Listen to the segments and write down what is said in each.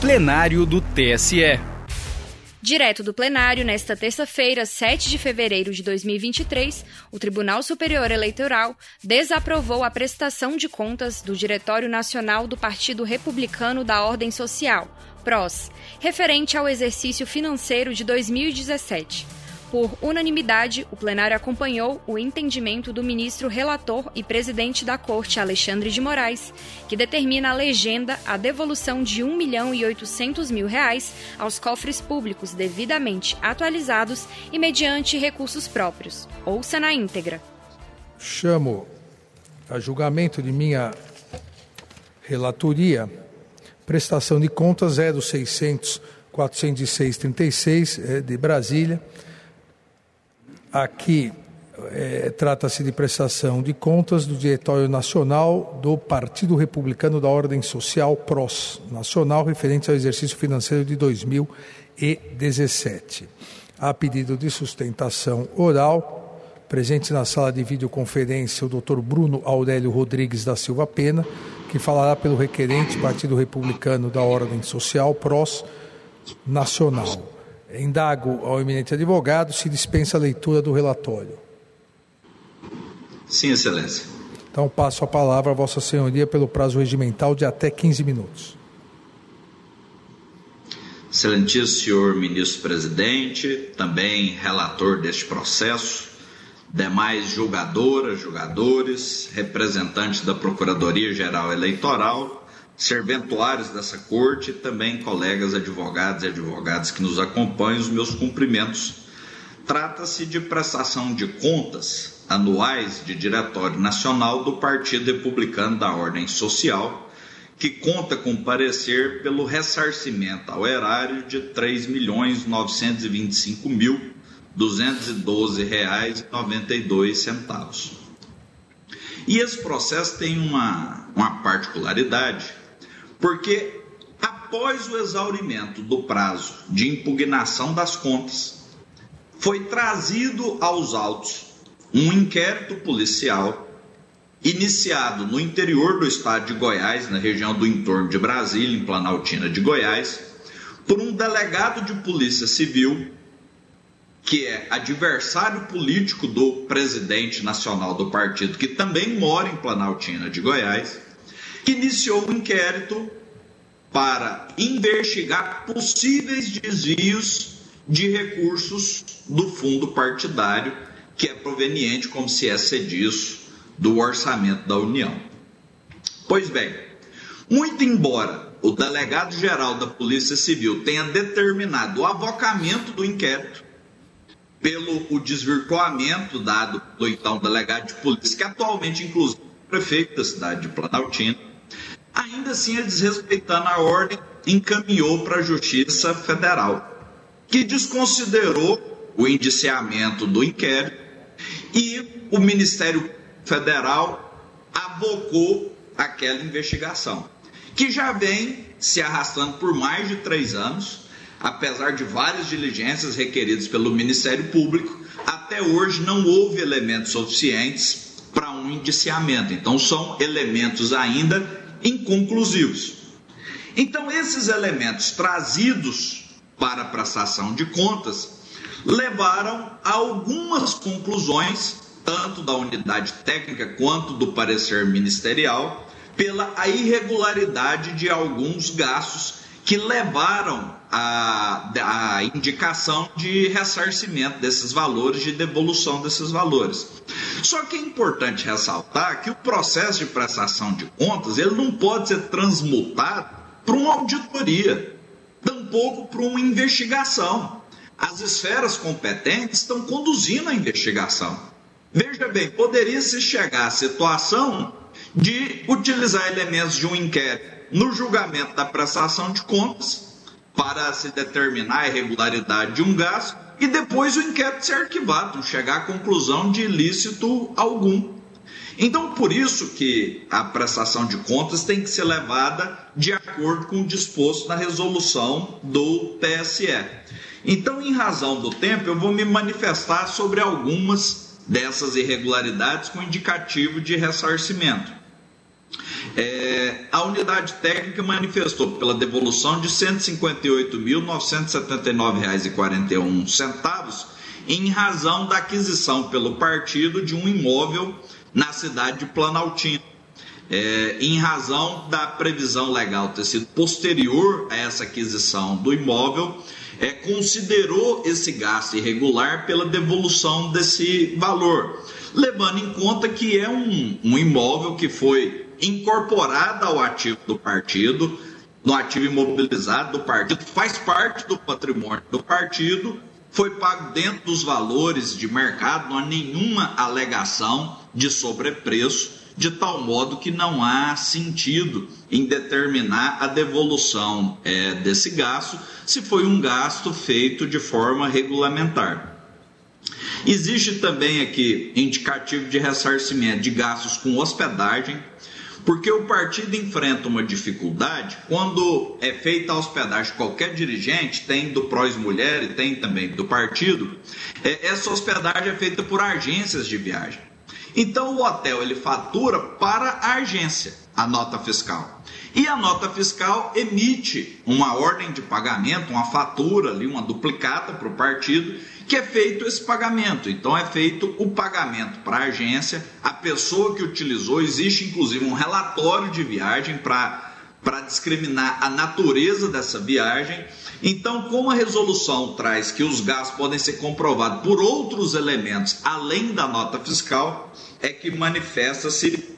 plenário do TSE. Direto do plenário, nesta terça-feira, 7 de fevereiro de 2023, o Tribunal Superior Eleitoral desaprovou a prestação de contas do Diretório Nacional do Partido Republicano da Ordem Social, PROS, referente ao exercício financeiro de 2017. Por unanimidade, o plenário acompanhou o entendimento do ministro relator e presidente da Corte, Alexandre de Moraes, que determina a legenda a devolução de 1 milhão e 800 mil reais aos cofres públicos devidamente atualizados e mediante recursos próprios. Ouça na íntegra. Chamo a julgamento de minha relatoria prestação de contas 0600 406 36 de Brasília Aqui é, trata-se de prestação de contas do Diretório Nacional do Partido Republicano da Ordem Social PROS Nacional, referente ao exercício financeiro de 2017. A pedido de sustentação oral, presente na sala de videoconferência o Dr. Bruno Aurélio Rodrigues da Silva Pena, que falará pelo requerente Partido Republicano da Ordem Social PROS Nacional. Indago ao eminente advogado se dispensa a leitura do relatório. Sim, Excelência. Então passo a palavra a Vossa Senhoria pelo prazo regimental de até 15 minutos. Excelentíssimo senhor ministro-presidente, também relator deste processo, demais julgadoras, julgadores, representantes da Procuradoria-Geral Eleitoral, serventuários dessa corte, também colegas advogados e advogadas que nos acompanham, os meus cumprimentos. Trata-se de prestação de contas anuais de Diretório Nacional do Partido Republicano da Ordem Social, que conta com parecer pelo ressarcimento ao erário de R$ 3.925.212,92. E esse processo tem uma, uma particularidade porque após o exaurimento do prazo de impugnação das contas, foi trazido aos autos um inquérito policial iniciado no interior do estado de Goiás, na região do entorno de Brasília, em Planaltina de Goiás, por um delegado de Polícia Civil, que é adversário político do presidente nacional do partido, que também mora em Planaltina de Goiás que iniciou um inquérito para investigar possíveis desvios de recursos do fundo partidário, que é proveniente, como se é disso, do orçamento da União. Pois bem, muito embora o delegado-geral da Polícia Civil tenha determinado o avocamento do inquérito, pelo o desvirtuamento dado pelo então delegado de polícia, que atualmente, inclusive, é prefeito da cidade de Planaltina, Ainda assim, ele, desrespeitando a ordem, encaminhou para a Justiça Federal, que desconsiderou o indiciamento do inquérito e o Ministério Federal abocou aquela investigação, que já vem se arrastando por mais de três anos, apesar de várias diligências requeridas pelo Ministério Público, até hoje não houve elementos suficientes para um indiciamento. Então, são elementos ainda inconclusivos. Então, esses elementos trazidos para a prestação de contas levaram a algumas conclusões, tanto da unidade técnica quanto do parecer ministerial, pela irregularidade de alguns gastos que levaram à, à indicação de ressarcimento desses valores, de devolução desses valores. Só que é importante ressaltar que o processo de prestação de contas ele não pode ser transmutado para uma auditoria, tampouco para uma investigação. As esferas competentes estão conduzindo a investigação. Veja bem, poderia se chegar à situação de utilizar elementos de um inquérito no julgamento da prestação de contas para se determinar a irregularidade de um gasto e depois o inquérito ser arquivado, chegar à conclusão de ilícito algum. Então, por isso que a prestação de contas tem que ser levada de acordo com o disposto na resolução do TSE. Então, em razão do tempo, eu vou me manifestar sobre algumas dessas irregularidades com indicativo de ressarcimento. É, a unidade técnica manifestou pela devolução de R$ 158.979,41 em razão da aquisição pelo partido de um imóvel na cidade de Planaltina. É, em razão da previsão legal ter sido posterior a essa aquisição do imóvel, é, considerou esse gasto irregular pela devolução desse valor, levando em conta que é um, um imóvel que foi incorporado ao ativo do partido, no ativo imobilizado do partido, faz parte do patrimônio do partido, foi pago dentro dos valores de mercado, não há nenhuma alegação de sobrepreço de tal modo que não há sentido em determinar a devolução é, desse gasto, se foi um gasto feito de forma regulamentar. Existe também aqui indicativo de ressarcimento de gastos com hospedagem, porque o partido enfrenta uma dificuldade quando é feita a hospedagem qualquer dirigente, tem do Prós Mulher e tem também do partido, é, essa hospedagem é feita por agências de viagem. Então o hotel ele fatura para a agência a nota fiscal. E a nota fiscal emite uma ordem de pagamento, uma fatura ali, uma duplicata para o partido, que é feito esse pagamento. Então é feito o pagamento para a agência, a pessoa que utilizou, existe inclusive um relatório de viagem para para discriminar a natureza dessa viagem. Então, como a resolução traz que os gastos podem ser comprovados por outros elementos além da nota fiscal, é que manifesta-se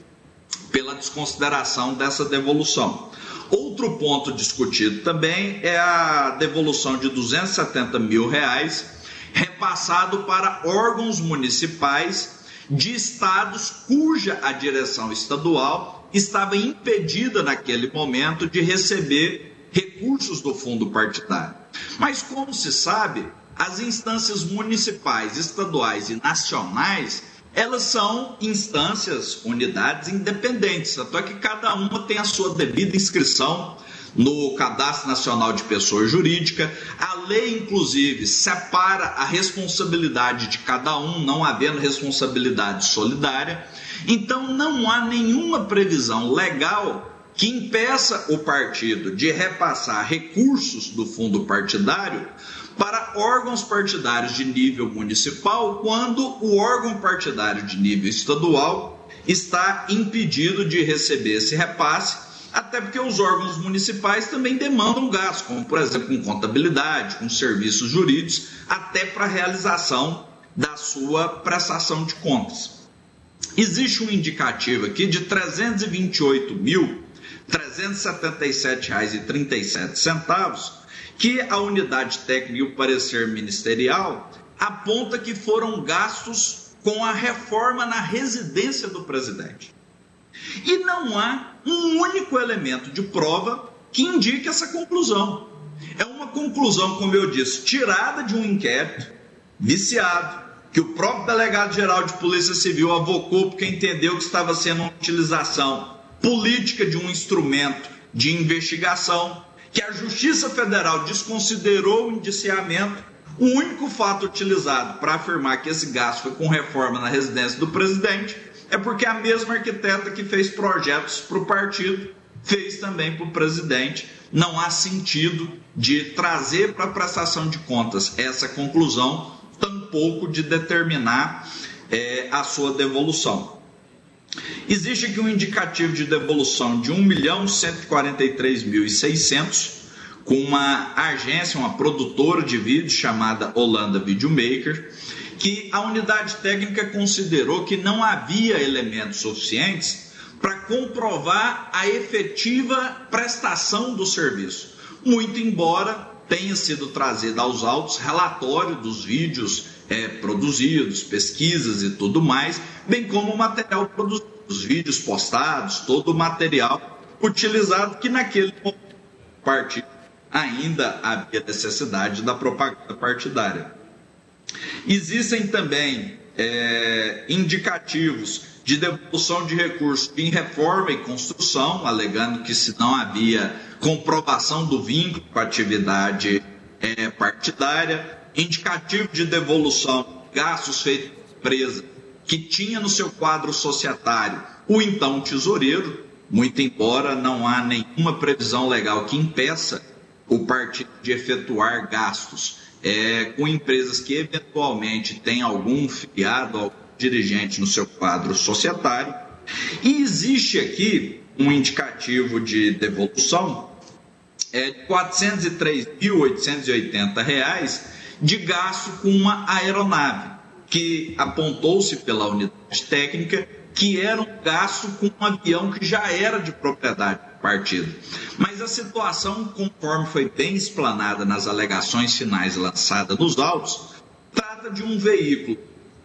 pela desconsideração dessa devolução. Outro ponto discutido também é a devolução de 270 mil reais repassado para órgãos municipais de estados cuja a direção estadual estava impedida naquele momento de receber recursos do fundo partidário. Mas como se sabe, as instâncias municipais, estaduais e nacionais elas são instâncias, unidades independentes, tanto é que cada uma tem a sua devida inscrição no Cadastro Nacional de Pessoa Jurídica. A lei, inclusive, separa a responsabilidade de cada um, não havendo responsabilidade solidária. Então, não há nenhuma previsão legal que impeça o partido de repassar recursos do fundo partidário para órgãos partidários de nível municipal, quando o órgão partidário de nível estadual está impedido de receber esse repasse, até porque os órgãos municipais também demandam gastos, como por exemplo com contabilidade, com serviços jurídicos, até para a realização da sua prestação de contas. Existe um indicativo aqui de R$ 328.377,37 que a unidade técnica e o parecer ministerial aponta que foram gastos com a reforma na residência do presidente. E não há um único elemento de prova que indique essa conclusão. É uma conclusão, como eu disse, tirada de um inquérito, viciado, que o próprio delegado-geral de Polícia Civil avocou porque entendeu que estava sendo uma utilização política de um instrumento de investigação que a Justiça Federal desconsiderou o indiciamento, o único fato utilizado para afirmar que esse gasto foi com reforma na residência do presidente é porque a mesma arquiteta que fez projetos para o partido fez também para o presidente. Não há sentido de trazer para a prestação de contas essa conclusão, tampouco de determinar é, a sua devolução. Existe aqui um indicativo de devolução de 1.143.600 com uma agência, uma produtora de vídeo chamada Holanda Videomaker, que a unidade técnica considerou que não havia elementos suficientes para comprovar a efetiva prestação do serviço, muito embora tenha sido trazido aos autos relatório dos vídeos é, produzidos, pesquisas e tudo mais, bem como o material produzido, os vídeos postados, todo o material utilizado que naquele partido ainda havia necessidade da propaganda partidária. Existem também é, indicativos de devolução de recursos em reforma e construção, alegando que se não havia comprovação do vínculo com a atividade é, partidária, indicativo de devolução de gastos feitos por empresa que tinha no seu quadro societário o então tesoureiro, muito embora não há nenhuma previsão legal que impeça o partido de efetuar gastos é, com empresas que eventualmente têm algum filiado, algum dirigente no seu quadro societário. E existe aqui um indicativo de devolução é, de R$ 403.880 de gasto com uma aeronave, que apontou-se pela unidade técnica que era um gasto com um avião que já era de propriedade partido. Mas a situação, conforme foi bem explanada nas alegações finais lançadas nos autos, trata de um veículo,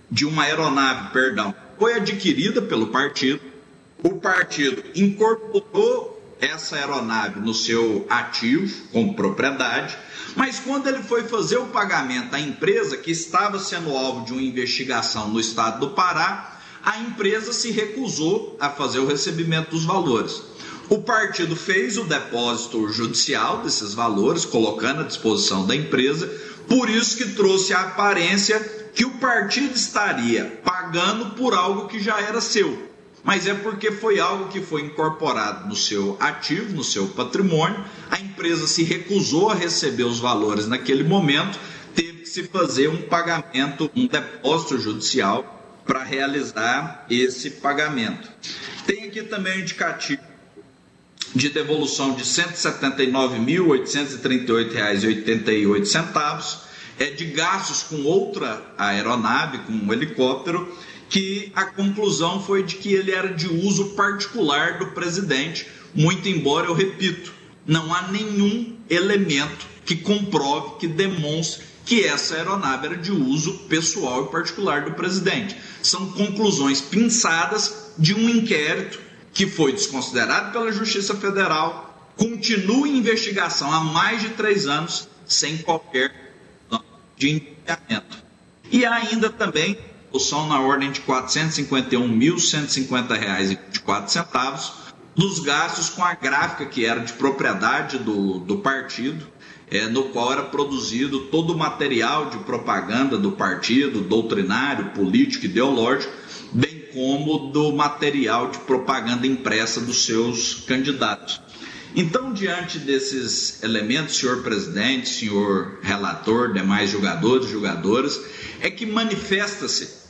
de uma aeronave, perdão, foi adquirida pelo partido, o partido incorporou essa aeronave no seu ativo, como propriedade, mas quando ele foi fazer o pagamento à empresa que estava sendo alvo de uma investigação no estado do Pará, a empresa se recusou a fazer o recebimento dos valores. O partido fez o depósito judicial desses valores, colocando à disposição da empresa, por isso que trouxe a aparência que o partido estaria pagando por algo que já era seu. Mas é porque foi algo que foi incorporado no seu ativo, no seu patrimônio, a empresa se recusou a receber os valores naquele momento, teve que se fazer um pagamento, um depósito judicial para realizar esse pagamento. Tem aqui também o indicativo de devolução de R$ 179.838,88, é de gastos com outra aeronave, com um helicóptero, que a conclusão foi de que ele era de uso particular do presidente, muito embora eu repito, não há nenhum elemento que comprove, que demonstre que essa aeronave era de uso pessoal e particular do presidente. São conclusões pinçadas de um inquérito que foi desconsiderado pela Justiça Federal, continua em investigação há mais de três anos, sem qualquer de encaminhamento. E ainda também, solução na ordem de R$ 451.150,24 dos gastos com a gráfica que era de propriedade do, do partido, é, no qual era produzido todo o material de propaganda do partido, doutrinário, político, ideológico, bem como do material de propaganda impressa dos seus candidatos. Então, diante desses elementos, senhor presidente, senhor relator, demais jogadores, jogadoras, é que manifesta-se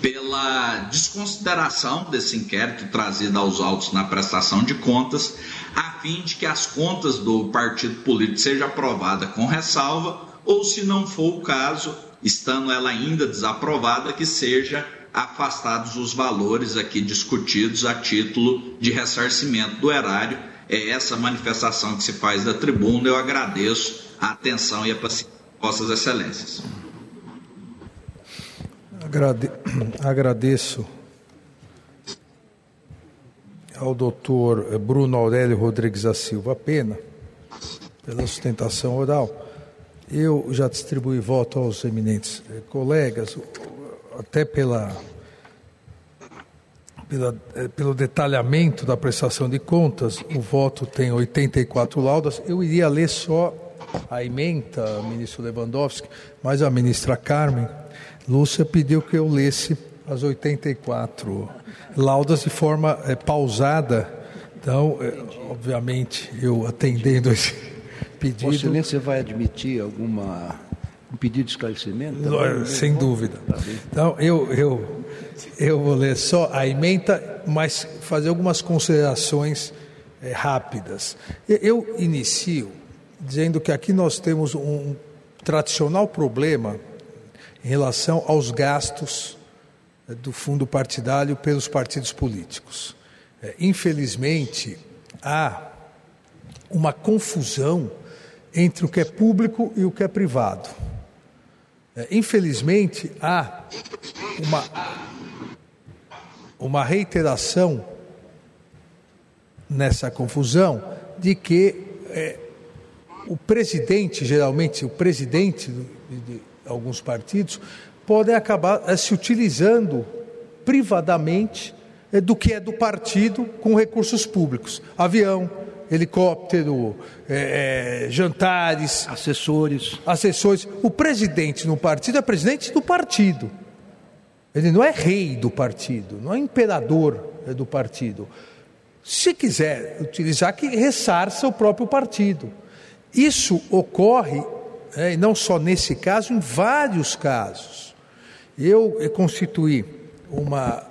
pela desconsideração desse inquérito trazido aos autos na prestação de contas, a fim de que as contas do partido político sejam aprovadas com ressalva, ou se não for o caso, estando ela ainda desaprovada, que seja afastados os valores aqui discutidos a título de ressarcimento do erário. É essa manifestação que se faz da tribuna. Eu agradeço a atenção e a paciência de Vossas Excelências. Agrade... Agradeço ao doutor Bruno Aurélio Rodrigues da Silva Pena pela sustentação oral. Eu já distribuí voto aos eminentes eh, colegas, até pela, pela, eh, pelo detalhamento da prestação de contas, o voto tem 84 laudas. Eu iria ler só a emenda, ministro Lewandowski, mas a ministra Carmen Lúcia pediu que eu lesse as 84 laudas de forma é, pausada. Então, é, obviamente, eu atendendo esse pedido. Vossa Excelência vai admitir alguma um pedido de esclarecimento? Tá Sem dúvida. Tá então, eu, eu, eu vou ler só a emenda, mas fazer algumas considerações é, rápidas. Eu inicio dizendo que aqui nós temos um tradicional problema em relação aos gastos eh, do fundo partidário pelos partidos políticos. Eh, infelizmente, há uma confusão entre o que é público e o que é privado. Eh, infelizmente, há uma, uma reiteração nessa confusão de que é, o presidente, geralmente, o presidente de, de, alguns partidos, podem acabar eh, se utilizando privadamente eh, do que é do partido com recursos públicos. Avião, helicóptero, é, é, jantares. Assessores. Assessores. O presidente no partido é presidente do partido. Ele não é rei do partido, não é imperador do partido. Se quiser utilizar, que ressarça o próprio partido. Isso ocorre, é, e não só nesse caso, em vários casos. Eu, constituí uma,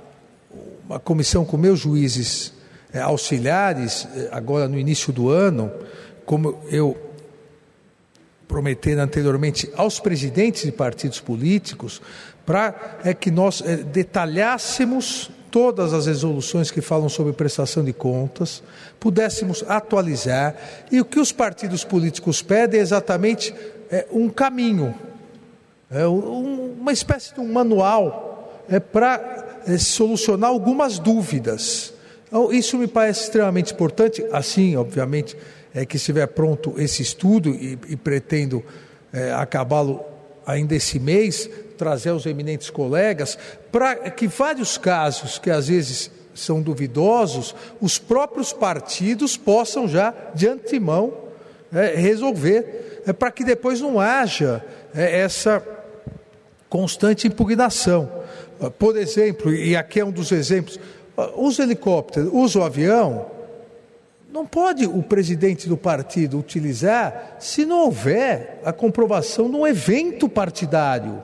uma comissão com meus juízes é, auxiliares, é, agora no início do ano, como eu prometendo anteriormente aos presidentes de partidos políticos, para é, que nós é, detalhássemos todas as resoluções que falam sobre prestação de contas, pudéssemos atualizar, e o que os partidos políticos pedem é exatamente é, um caminho, é, um, uma espécie de um manual é, para é, solucionar algumas dúvidas. Então, isso me parece extremamente importante, assim, obviamente, é que estiver pronto esse estudo e, e pretendo é, acabá-lo ainda esse mês, trazer aos eminentes colegas, para que vários casos que às vezes são duvidosos, os próprios partidos possam já, de antemão, é, resolver, é, para que depois não haja é, essa constante impugnação. Por exemplo, e aqui é um dos exemplos, os helicópteros, usa o avião, não pode o presidente do partido utilizar se não houver a comprovação de um evento partidário.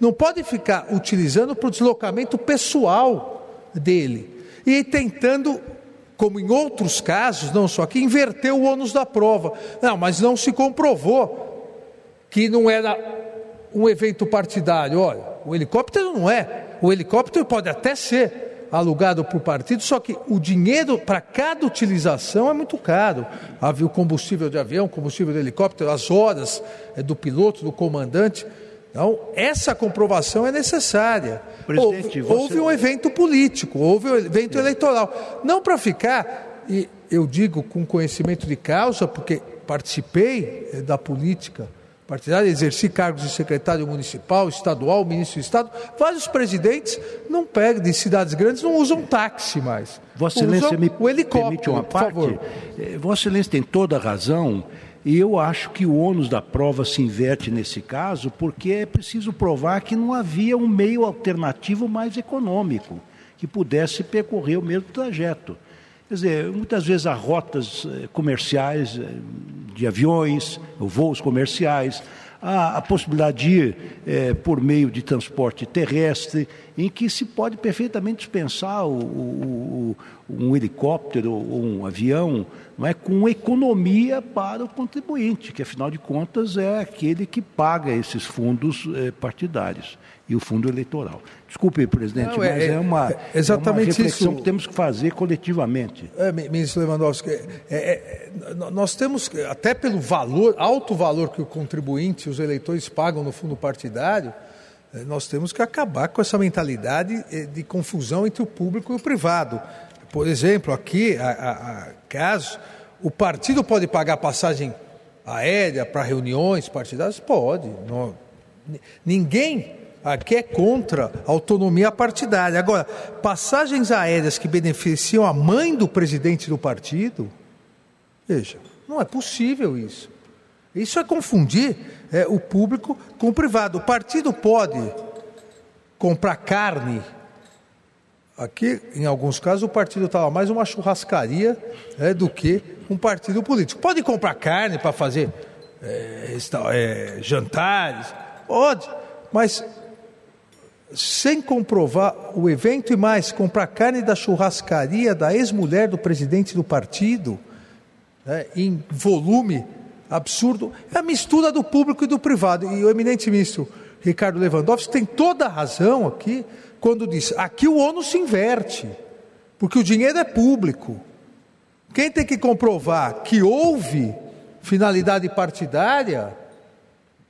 Não pode ficar utilizando para o deslocamento pessoal dele e tentando, como em outros casos, não só aqui, inverter o ônus da prova. Não, mas não se comprovou que não era um evento partidário. Olha, o helicóptero não é. O helicóptero pode até ser, alugado o partido, só que o dinheiro para cada utilização é muito caro. Havia o combustível de avião, combustível de helicóptero, as horas é, do piloto, do comandante. Então, essa comprovação é necessária. Houve, você... houve, um evento político, houve um evento é. eleitoral. Não para ficar, e eu digo com conhecimento de causa, porque participei é, da política partidária, exerci cargos de secretário municipal, estadual, ministro do Estado. Vários presidentes não pegam, de cidades grandes, não usam táxi mais. Vossa Excelência me o helicóptero, uma parte. Favor. Eh, Vossa Excelência tem toda a razão. E eu acho que o ônus da prova se inverte nesse caso, porque é preciso provar que não havia um meio alternativo mais econômico que pudesse percorrer o mesmo trajeto. Quer dizer, muitas vezes há rotas eh, comerciais eh, de aviões, voos comerciais, há a possibilidade de ir é, por meio de transporte terrestre, em que se pode perfeitamente dispensar o, o, o, um helicóptero ou um avião, não é, com economia para o contribuinte, que afinal de contas é aquele que paga esses fundos é, partidários e o fundo eleitoral. Desculpe, presidente, Não, é, mas é, uma, é exatamente é uma reflexão isso. que temos que fazer coletivamente. É, ministro Lewandowski, é, é, nós temos, até pelo valor, alto valor que o contribuinte, os eleitores pagam no fundo partidário, nós temos que acabar com essa mentalidade de confusão entre o público e o privado. Por exemplo, aqui, a, a, a caso, o partido pode pagar passagem aérea para reuniões partidárias? Pode. Não, ninguém Aqui é contra a autonomia partidária. Agora, passagens aéreas que beneficiam a mãe do presidente do partido, veja, não é possível isso. Isso é confundir é, o público com o privado. O partido pode comprar carne. Aqui, em alguns casos, o partido estava mais uma churrascaria é, do que um partido político. Pode comprar carne para fazer é, é jantares? Pode, mas sem comprovar o evento e mais, comprar carne da churrascaria da ex-mulher do presidente do partido, né, em volume absurdo, é a mistura do público e do privado. E o eminente ministro Ricardo Lewandowski tem toda a razão aqui quando diz: aqui o ônus se inverte, porque o dinheiro é público. Quem tem que comprovar que houve finalidade partidária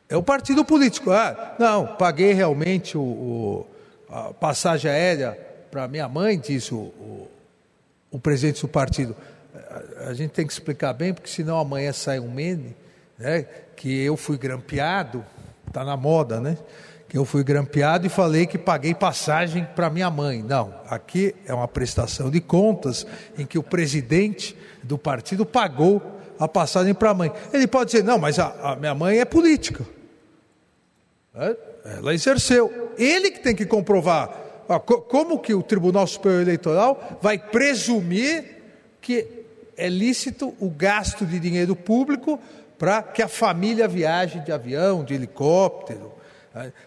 é o partido político. Ah, não, paguei realmente o, o a passagem aérea para minha mãe, diz o, o, o, presidente do partido. A, a, gente tem que explicar bem, porque senão amanhã sai um meme, né, que eu fui grampeado, está na moda, né? Que eu fui grampeado e falei que paguei passagem para minha mãe. Não, aqui é uma prestação de contas em que o presidente do partido pagou a passagem para a mãe. Ele pode dizer, não, mas a, a minha mãe é política. Ela exerceu. Ele que tem que comprovar. Como que o Tribunal Superior Eleitoral vai presumir que é lícito o gasto de dinheiro público para que a família viaje de avião, de helicóptero.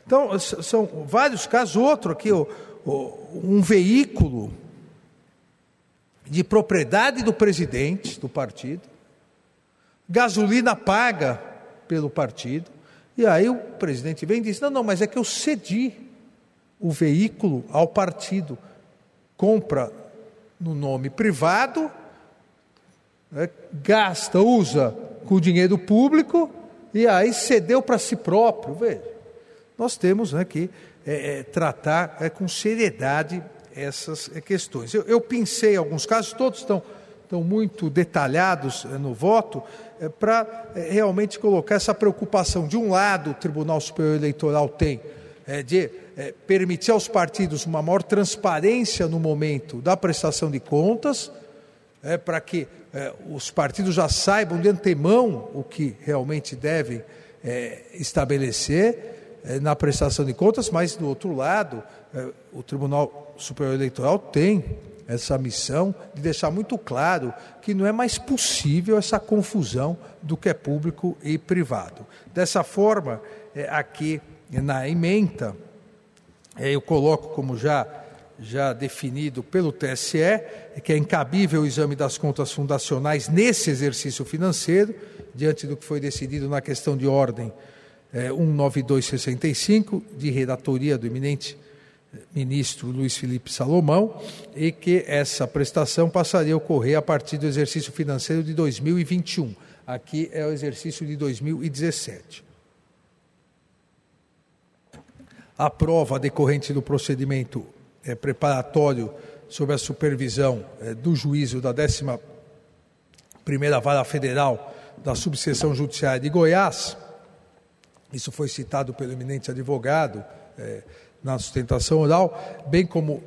Então, são vários casos. Outro aqui, um veículo de propriedade do presidente do partido, gasolina paga pelo partido, e aí o presidente vem e diz: não, não, mas é que eu cedi o veículo ao partido, compra no nome privado, né, gasta, usa com o dinheiro público e aí cedeu para si próprio. Veja, nós temos né, que é, é, tratar é, com seriedade essas é, questões. Eu, eu pensei alguns casos, todos estão, estão muito detalhados é, no voto, para realmente colocar essa preocupação. De um lado, o Tribunal Superior Eleitoral tem de permitir aos partidos uma maior transparência no momento da prestação de contas, para que os partidos já saibam de antemão o que realmente devem estabelecer é, na prestação de contas, mas do outro lado, é, o Tribunal Superior Eleitoral tem essa missão de deixar muito claro que não é mais possível essa confusão do que é público e privado. Dessa forma, é, aqui na emenda, eu coloco como já já definido pelo TSE, que é incabível o exame das contas fundacionais nesse exercício financeiro, diante do que foi decidido na questão de ordem é, 19265, de redatoria do eminente ministro Luiz Felipe Salomão, e que essa prestação passaria a ocorrer a partir do exercício financeiro de 2021. Aqui é o exercício de 2017. A prova decorrente do procedimento é, preparatório sob a supervisão é, do juízo da 11ª Vara Federal da Subseção Judiciária de Goiás, isso foi citado pelo eminente advogado é, na sustentação oral, bem como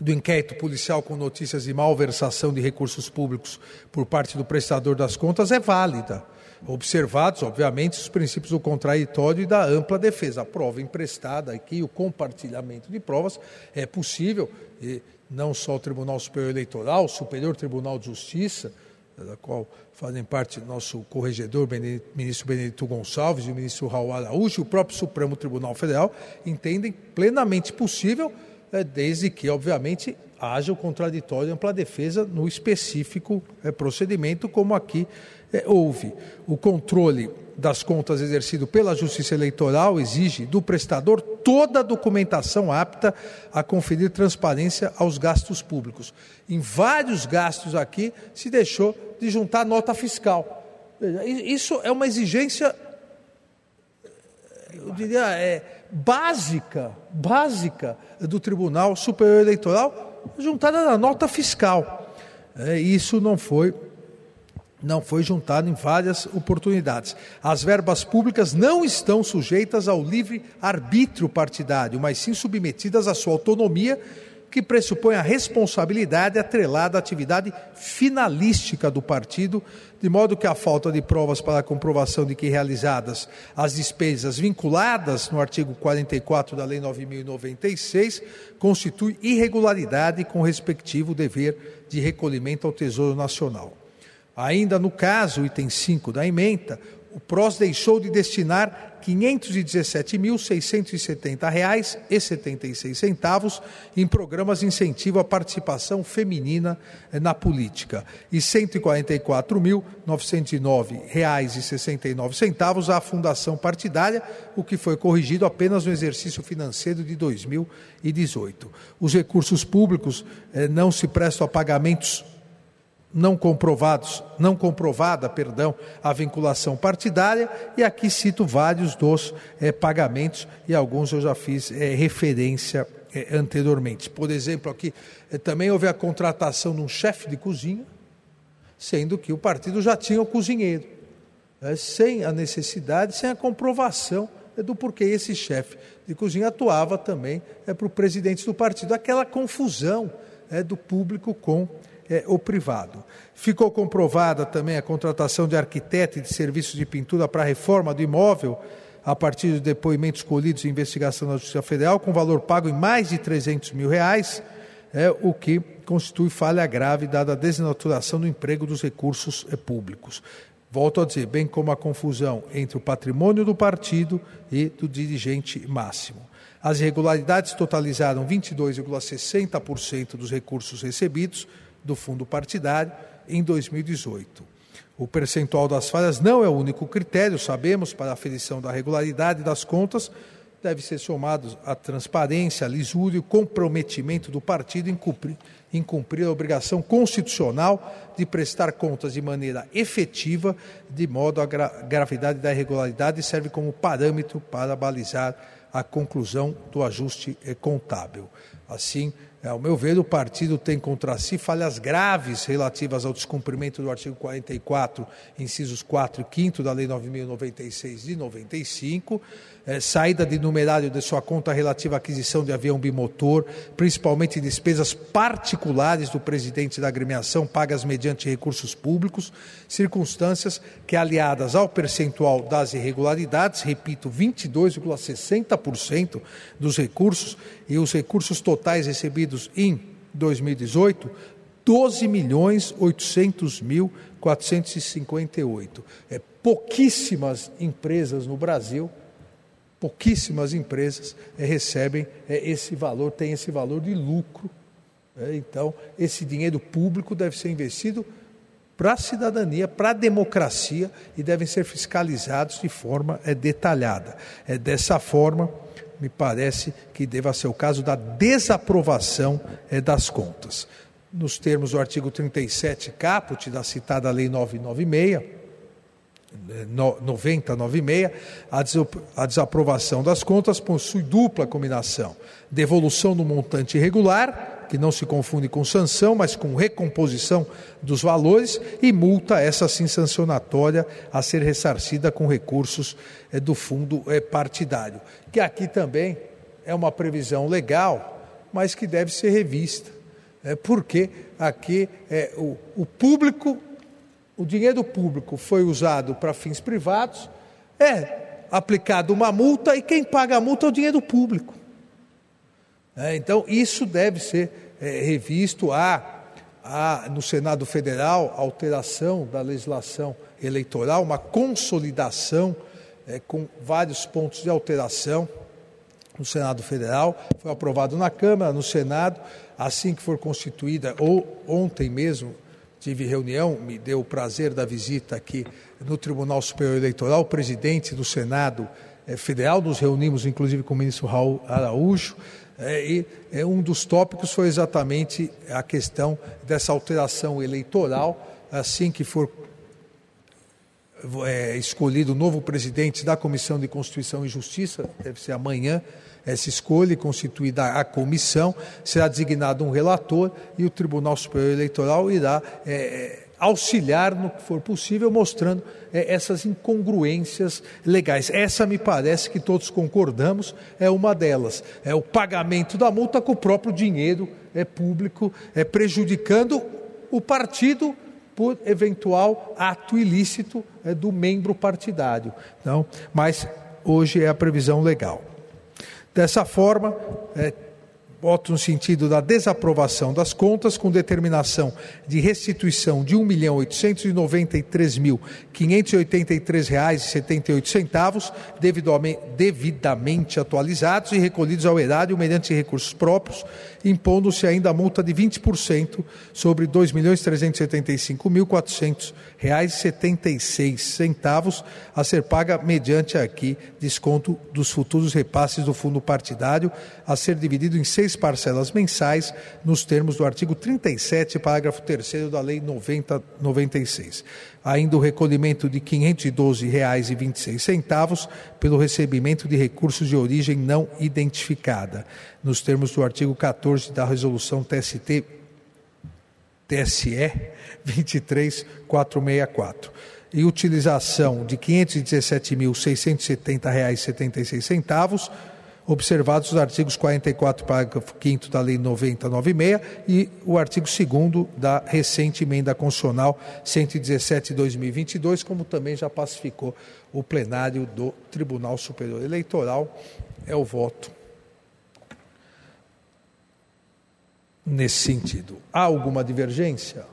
do inquérito policial com notícias de malversação de recursos públicos por parte do prestador das contas, é válida. Observados, obviamente, os princípios do contraditório e da ampla defesa. A prova emprestada aqui, o compartilhamento de provas é possível, e não só o Tribunal Superior Eleitoral, o Superior Tribunal de Justiça, da qual fazem parte nosso corregedor, ministro Benedito Gonçalves e o ministro Raul Araújo, e o próprio Supremo Tribunal Federal, entendem plenamente possível, é, desde que, obviamente, haja o contraditório e ampla defesa no específico é, procedimento, como aqui é, houve. O controle das contas exercido pela Justiça Eleitoral exige do prestador toda a documentação apta a conferir transparência aos gastos públicos. Em vários gastos aqui se deixou de juntar nota fiscal. Isso é uma exigência, eu diria, é, básica, básica do Tribunal Superior Eleitoral, juntada na nota fiscal. É, isso não foi não foi juntado em várias oportunidades. As verbas públicas não estão sujeitas ao livre arbítrio partidário, mas sim submetidas à sua autonomia que pressupõe a responsabilidade atrelada à atividade finalística do partido, de modo que a falta de provas para a comprovação de que realizadas as despesas vinculadas no artigo 44 da Lei 9096 constitui irregularidade com respectivo dever de recolhimento ao Tesouro Nacional. Ainda no caso, item 5 da emenda, o PROS deixou de destinar R$ 517.670,76 em programas de incentivo à participação feminina na política e R$ 144.909,69 à fundação partidária, o que foi corrigido apenas no exercício financeiro de 2018. Os recursos públicos eh, não se prestam a pagamentos não comprovados, não comprovada, perdão, a vinculação partidária, e aqui cito vários dos é, pagamentos e alguns eu já fiz é, referência é, anteriormente. Por exemplo, aqui também houve a contratação de um chefe de cozinha, sendo que o partido já tinha o cozinheiro, sem a necessidade, sem a comprovação do porquê esse chefe de cozinha atuava também é, para o presidente do partido. Aquela confusão é, do público com é, o privado. Ficou comprovada também a contratação de arquiteto e de serviços de pintura para a reforma do imóvel, a partir de depoimentos colhidos em investigação da Justiça Federal, com valor pago em mais de 300 mil reais, é o que constitui falha grave dada a desnaturação do emprego dos recursos eh, públicos. Volto a dizer, bem como a confusão entre o patrimônio do partido e do dirigente máximo. As irregularidades totalizaram 22,60% dos recursos recebidos do fundo partidário em 2018. O percentual das falhas não é o único critério, sabemos, para a aferição da regularidade das contas, deve ser somado a transparência, a lisura e o comprometimento do partido em cumprir, em cumprir a obrigação constitucional de prestar contas de maneira efetiva, de modo a gra gravidade da irregularidade serve como parâmetro para balizar a conclusão do ajuste eh, contábil. Assim, ao meu ver, o partido tem contra si falhas graves relativas ao descumprimento do artigo 44, incisos 4 e 5 da Lei 9.096 de 95, é, saída de numerário de sua conta relativa à aquisição de avião bimotor, principalmente despesas particulares do presidente da agremiação pagas mediante recursos públicos, circunstâncias que, aliadas ao percentual das irregularidades, repito, 22,60% dos recursos e os recursos totais recebidos em 2018, 12 milhões 800 mil 458. É, pouquíssimas empresas no Brasil pouquíssimas empresas é, recebem é, esse valor, tem esse valor de lucro. É, então, esse dinheiro público deve ser investido para a cidadania, para a democracia e devem ser fiscalizados de forma é, detalhada. É dessa forma, me parece que deva ser o caso da desaprovação é, das contas. Nos termos do artigo 37 caput da citada Lei 996, 9096, a desaprovação das contas possui dupla combinação: devolução no montante irregular, que não se confunde com sanção, mas com recomposição dos valores, e multa, essa sim sancionatória, a ser ressarcida com recursos é, do fundo é, partidário. Que aqui também é uma previsão legal, mas que deve ser revista. É, porque aqui é, o, o público o dinheiro público foi usado para fins privados, é aplicada uma multa e quem paga a multa é o dinheiro público. É, então, isso deve ser é, revisto. Há, há no Senado Federal alteração da legislação eleitoral, uma consolidação é, com vários pontos de alteração no Senado Federal, foi aprovado na Câmara, no Senado, assim que for constituída, ou ontem mesmo, tive reunião, me deu o prazer da visita aqui no Tribunal Superior Eleitoral, o presidente do Senado é, Federal, nos reunimos inclusive com o ministro Raul Araújo, é, e é, um dos tópicos foi exatamente a questão dessa alteração eleitoral, assim que for é, escolhido o novo presidente da Comissão de Constituição e Justiça, deve ser amanhã, essa escolha constituída a comissão, será designado um relator e o Tribunal Superior Eleitoral irá é, é, auxiliar no que for possível, mostrando é, essas incongruências legais. Essa me parece que todos concordamos, é uma delas. É o pagamento da multa com o próprio dinheiro é, público, é, prejudicando o partido por eventual ato ilícito é, do membro partidário. Então, mas hoje é a previsão legal. Dessa forma, é, voto no sentido da desaprovação das contas com determinação de restituição de R$ 1.893.583,78, devidamente atualizados e recolhidos ao erário mediante recursos próprios, impondo-se ainda a multa de 20% sobre R$ 2.375.400,76, a ser paga mediante aqui desconto dos futuros repasses do fundo partidário, a ser dividido em seis parcelas mensais, nos termos do artigo 37, parágrafo 3 da Lei 9096. Ainda o recolhimento de R$ 512,26 pelo recebimento de recursos de origem não identificada, nos termos do artigo 14 da Resolução TST TSE 23464 e utilização de R$ 517.670,76 observados os artigos 44, parágrafo 5 da Lei 9096 e o artigo 2 da recente emenda constitucional 117 de 2022, como também já pacificou o plenário do Tribunal Superior Eleitoral. É o voto nesse sentido. Há alguma divergência?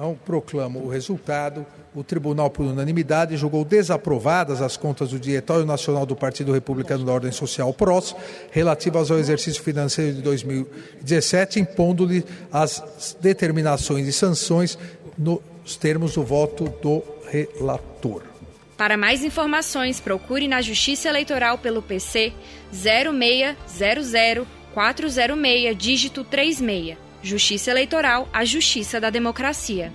Então, proclamo o resultado. O tribunal, por unanimidade, julgou desaprovadas as contas do Diretório Nacional do Partido Republicano da Ordem Social PROS, relativas ao exercício financeiro de 2017, impondo-lhe as determinações e sanções nos termos do voto do relator. Para mais informações, procure na Justiça Eleitoral pelo PC 0600 406 dígito 36. Justiça Eleitoral, a justiça da democracia.